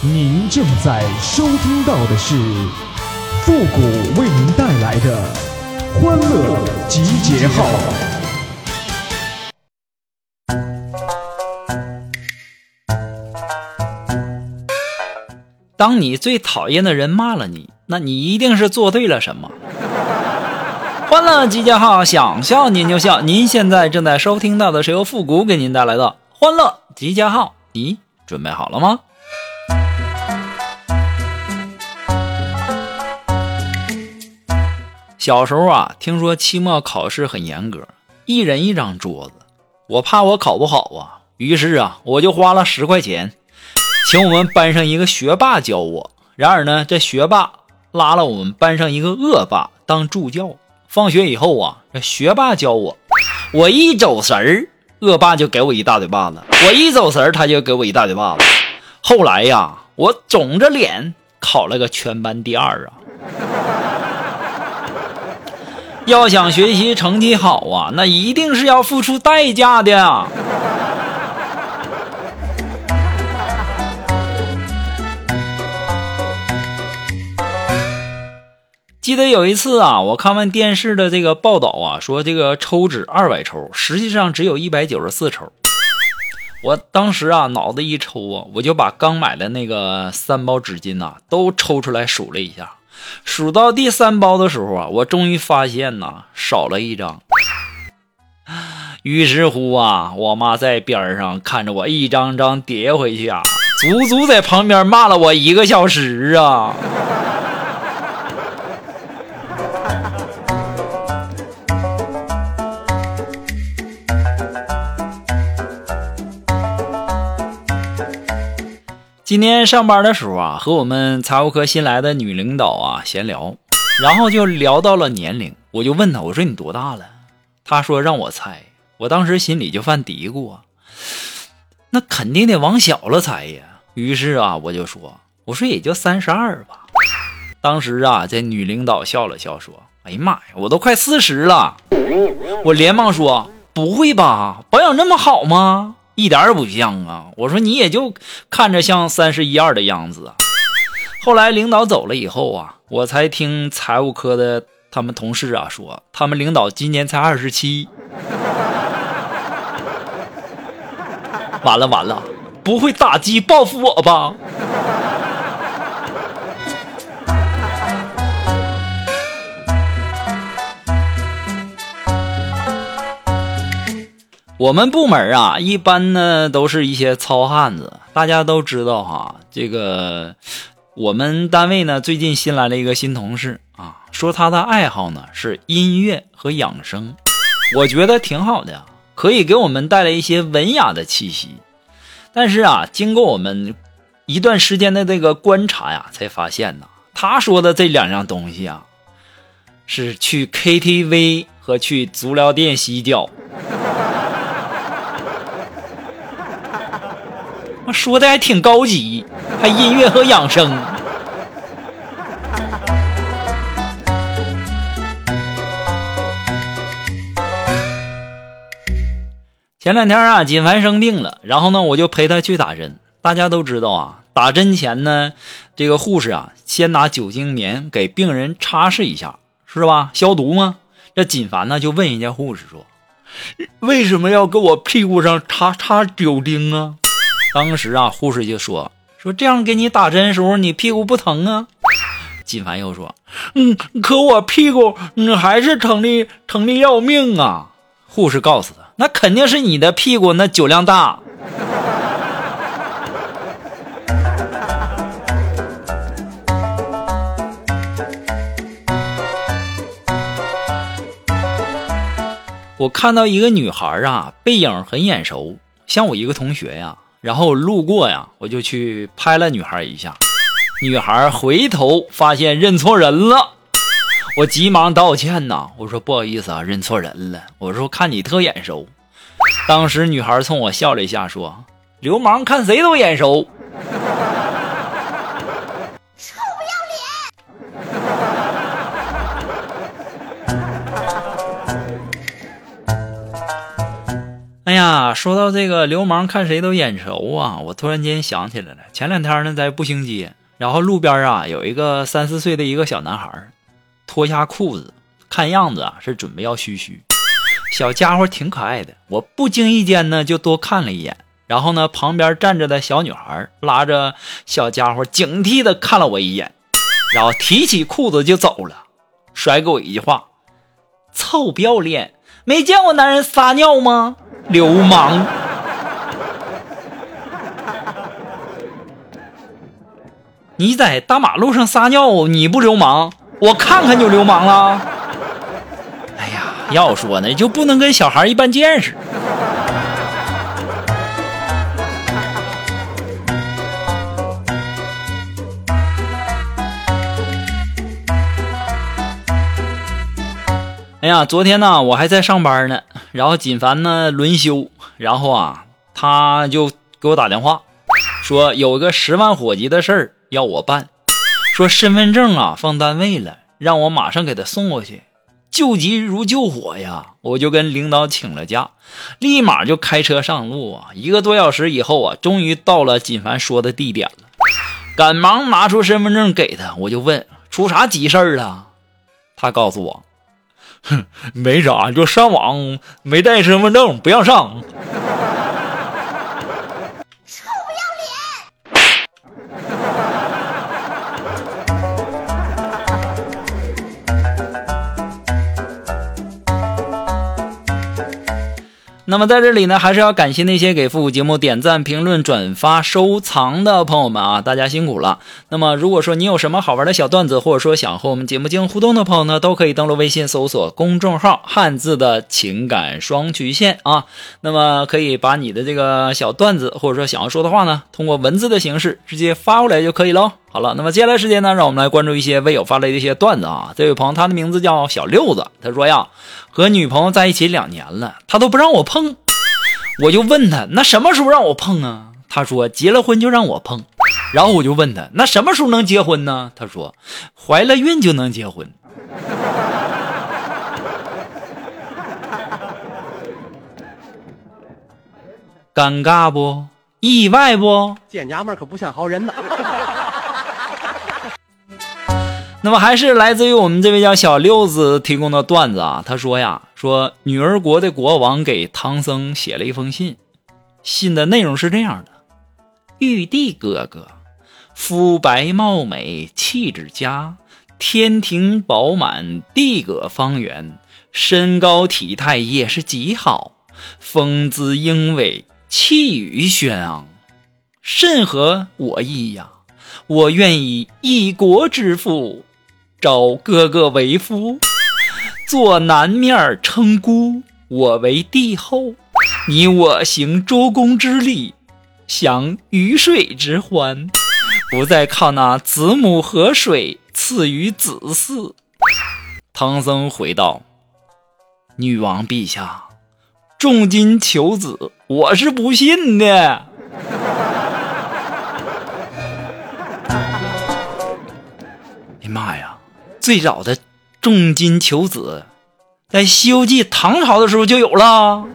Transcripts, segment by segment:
您正在收听到的是复古为您带来的欢乐集结号。当你最讨厌的人骂了你，那你一定是做对了什么。欢乐集结号，想笑您就笑。您现在正在收听到的是由复古给您带来的欢乐集结号，你准备好了吗？小时候啊，听说期末考试很严格，一人一张桌子。我怕我考不好啊，于是啊，我就花了十块钱，请我们班上一个学霸教我。然而呢，这学霸拉了我们班上一个恶霸当助教。放学以后啊，这学霸教我，我一走神儿，恶霸就给我一大嘴巴子；我一走神儿，他就给我一大嘴巴子。后来呀，我肿着脸考了个全班第二啊。要想学习成绩好啊，那一定是要付出代价的。记得有一次啊，我看完电视的这个报道啊，说这个抽纸二百抽，实际上只有一百九十四抽。我当时啊，脑子一抽啊，我就把刚买的那个三包纸巾呐，都抽出来数了一下。数到第三包的时候啊，我终于发现呐，少了一张。于是乎啊，我妈在边上看着我一张张叠回去啊，足足在旁边骂了我一个小时啊。今天上班的时候啊，和我们财务科新来的女领导啊闲聊，然后就聊到了年龄，我就问她，我说你多大了？她说让我猜，我当时心里就犯嘀咕啊，那肯定得往小了猜呀。于是啊，我就说，我说也就三十二吧。当时啊，这女领导笑了笑说，哎呀妈呀，我都快四十了。我连忙说，不会吧，保养那么好吗？一点也不像啊！我说你也就看着像三十一二的样子啊。后来领导走了以后啊，我才听财务科的他们同事啊说，他们领导今年才二十七。完了完了，不会打击报复我吧？我们部门啊，一般呢都是一些糙汉子。大家都知道哈，这个我们单位呢最近新来了一个新同事啊，说他的爱好呢是音乐和养生，我觉得挺好的，可以给我们带来一些文雅的气息。但是啊，经过我们一段时间的这个观察呀，才发现呢，他说的这两样东西啊，是去 KTV 和去足疗店洗脚。说的还挺高级，还音乐和养生。前两天啊，锦凡生病了，然后呢，我就陪他去打针。大家都知道啊，打针前呢，这个护士啊，先拿酒精棉给病人擦拭一下，是吧？消毒吗？这锦凡呢，就问人家护士说：“为什么要给我屁股上擦擦酒精啊？”当时啊，护士就说：“说这样给你打针的时候，你屁股不疼啊？”金凡又说：“嗯，可我屁股嗯还是疼的疼的要命啊！”护士告诉他：“那肯定是你的屁股那酒量大。”我看到一个女孩啊，背影很眼熟，像我一个同学呀。然后路过呀，我就去拍了女孩一下。女孩回头发现认错人了，我急忙道歉呐，我说不好意思啊，认错人了。我说看你特眼熟。当时女孩冲我笑了一下，说：“流氓看谁都眼熟。”啊，说到这个流氓看谁都眼熟啊，我突然间想起来了。前两天呢，在步行街，然后路边啊有一个三四岁的一个小男孩，脱下裤子，看样子啊是准备要嘘嘘。小家伙挺可爱的，我不经意间呢就多看了一眼。然后呢，旁边站着的小女孩拉着小家伙，警惕的看了我一眼，然后提起裤子就走了，甩给我一句话：“臭不要脸，没见过男人撒尿吗？”流氓！你在大马路上撒尿，你不流氓？我看看就流氓了。哎呀，要说呢，就不能跟小孩一般见识。哎呀，昨天呢，我还在上班呢，然后锦凡呢轮休，然后啊，他就给我打电话，说有个十万火急的事儿要我办，说身份证啊放单位了，让我马上给他送过去。救急如救火呀，我就跟领导请了假，立马就开车上路啊。一个多小时以后啊，终于到了锦凡说的地点了，赶忙拿出身份证给他，我就问出啥急事儿了，他告诉我。哼，没啥，就上网没带身份证，不让上。那么在这里呢，还是要感谢那些给复古节目点赞、评论、转发、收藏的朋友们啊，大家辛苦了。那么如果说你有什么好玩的小段子，或者说想和我们节目进行互动的朋友呢，都可以登录微信搜索公众号“汉字的情感双曲线”啊。那么可以把你的这个小段子，或者说想要说的话呢，通过文字的形式直接发过来就可以喽。好了，那么接下来时间呢，让我们来关注一些微友发来的一些段子啊。这位朋友，他的名字叫小六子，他说呀，和女朋友在一起两年了，他都不让我碰，我就问他，那什么时候让我碰啊？他说结了婚就让我碰，然后我就问他，那什么时候能结婚呢？他说怀了孕就能结婚。尴尬不？意外不？见娘们可不像好人呢。那么还是来自于我们这位叫小六子提供的段子啊。他说呀，说女儿国的国王给唐僧写了一封信，信的内容是这样的：玉帝哥哥，肤白貌美，气质佳，天庭饱满，地阁方圆，身高体态也是极好，风姿英伟，气宇轩昂，甚合我意呀！我愿以一国之父。找哥哥为夫，做南面称姑，我为帝后，你我行周公之礼，享鱼水之欢，不再靠那子母河水赐予子嗣。唐僧回道：“女王陛下，重金求子，我是不信的。”最早的重金求子，在《西游记》唐朝的时候就有了。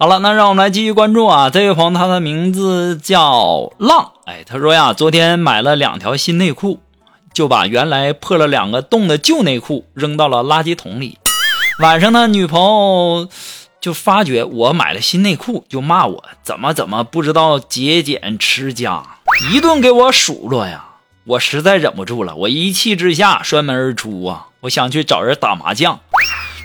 好了，那让我们来继续关注啊！这位朋友，他的名字叫浪，哎，他说呀，昨天买了两条新内裤，就把原来破了两个洞的旧内裤扔到了垃圾桶里。晚上呢，女朋友。就发觉我买了新内裤，就骂我怎么怎么不知道节俭持家，一顿给我数落呀！我实在忍不住了，我一气之下摔门而出啊！我想去找人打麻将。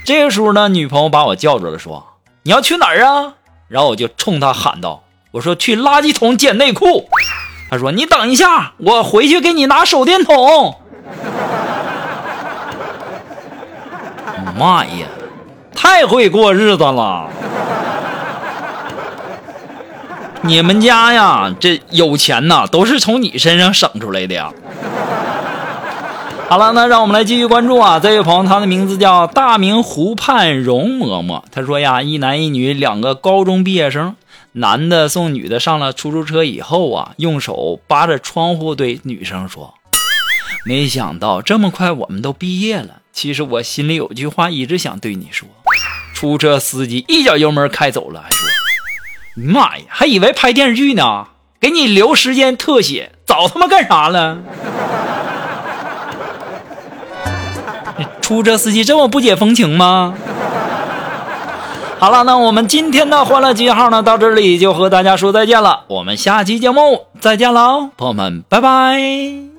这个时候呢，女朋友把我叫住了，说：“你要去哪儿啊？”然后我就冲她喊道：“我说去垃圾桶捡内裤。”她说：“你等一下，我回去给你拿手电筒。”妈呀！太会过日子了，你们家呀，这有钱呐，都是从你身上省出来的呀。好了，那让我们来继续关注啊，这位朋友，他的名字叫大明湖畔容嬷嬷。他说呀，一男一女两个高中毕业生，男的送女的上了出租车以后啊，用手扒着窗户对女生说：“没想到这么快我们都毕业了。其实我心里有句话一直想对你说。出租车司机一脚油门开走了，还说：“妈呀，还以为拍电视剧呢，给你留时间特写，早他妈干啥了？” 出租车司机这么不解风情吗？好了，那我们今天的欢乐记号呢，到这里就和大家说再见了。我们下期节目再见喽，朋友们，拜拜。